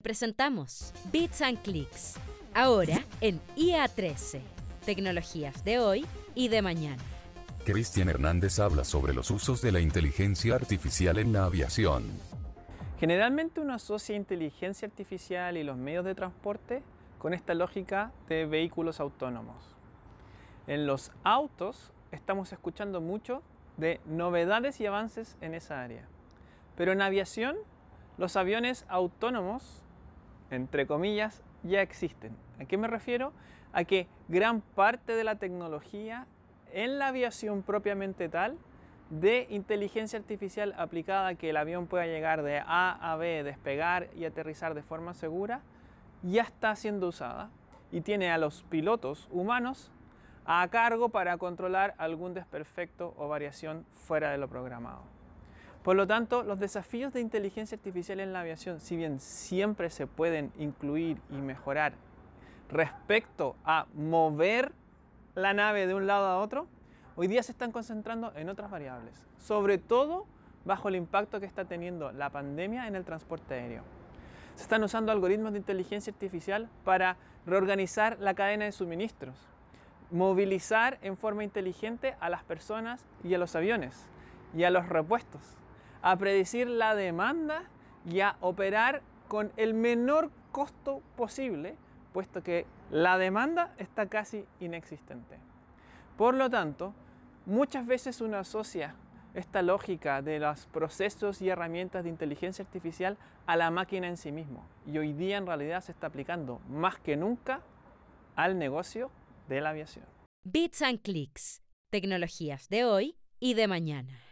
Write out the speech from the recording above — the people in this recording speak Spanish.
Presentamos Bits and Clicks, ahora en IA13, tecnologías de hoy y de mañana. Cristian Hernández habla sobre los usos de la inteligencia artificial en la aviación. Generalmente uno asocia inteligencia artificial y los medios de transporte con esta lógica de vehículos autónomos. En los autos estamos escuchando mucho de novedades y avances en esa área. Pero en aviación, los aviones autónomos, entre comillas, ya existen. ¿A qué me refiero? A que gran parte de la tecnología en la aviación propiamente tal de inteligencia artificial aplicada a que el avión pueda llegar de A a B, despegar y aterrizar de forma segura, ya está siendo usada y tiene a los pilotos humanos a cargo para controlar algún desperfecto o variación fuera de lo programado. Por lo tanto, los desafíos de inteligencia artificial en la aviación, si bien siempre se pueden incluir y mejorar respecto a mover la nave de un lado a otro, hoy día se están concentrando en otras variables, sobre todo bajo el impacto que está teniendo la pandemia en el transporte aéreo. Se están usando algoritmos de inteligencia artificial para reorganizar la cadena de suministros, movilizar en forma inteligente a las personas y a los aviones y a los repuestos, a predecir la demanda y a operar con el menor costo posible, puesto que la demanda está casi inexistente. Por lo tanto, muchas veces uno asocia esta lógica de los procesos y herramientas de inteligencia artificial a la máquina en sí mismo. Y hoy día en realidad se está aplicando más que nunca al negocio de la aviación. Bits and Clicks, tecnologías de hoy y de mañana.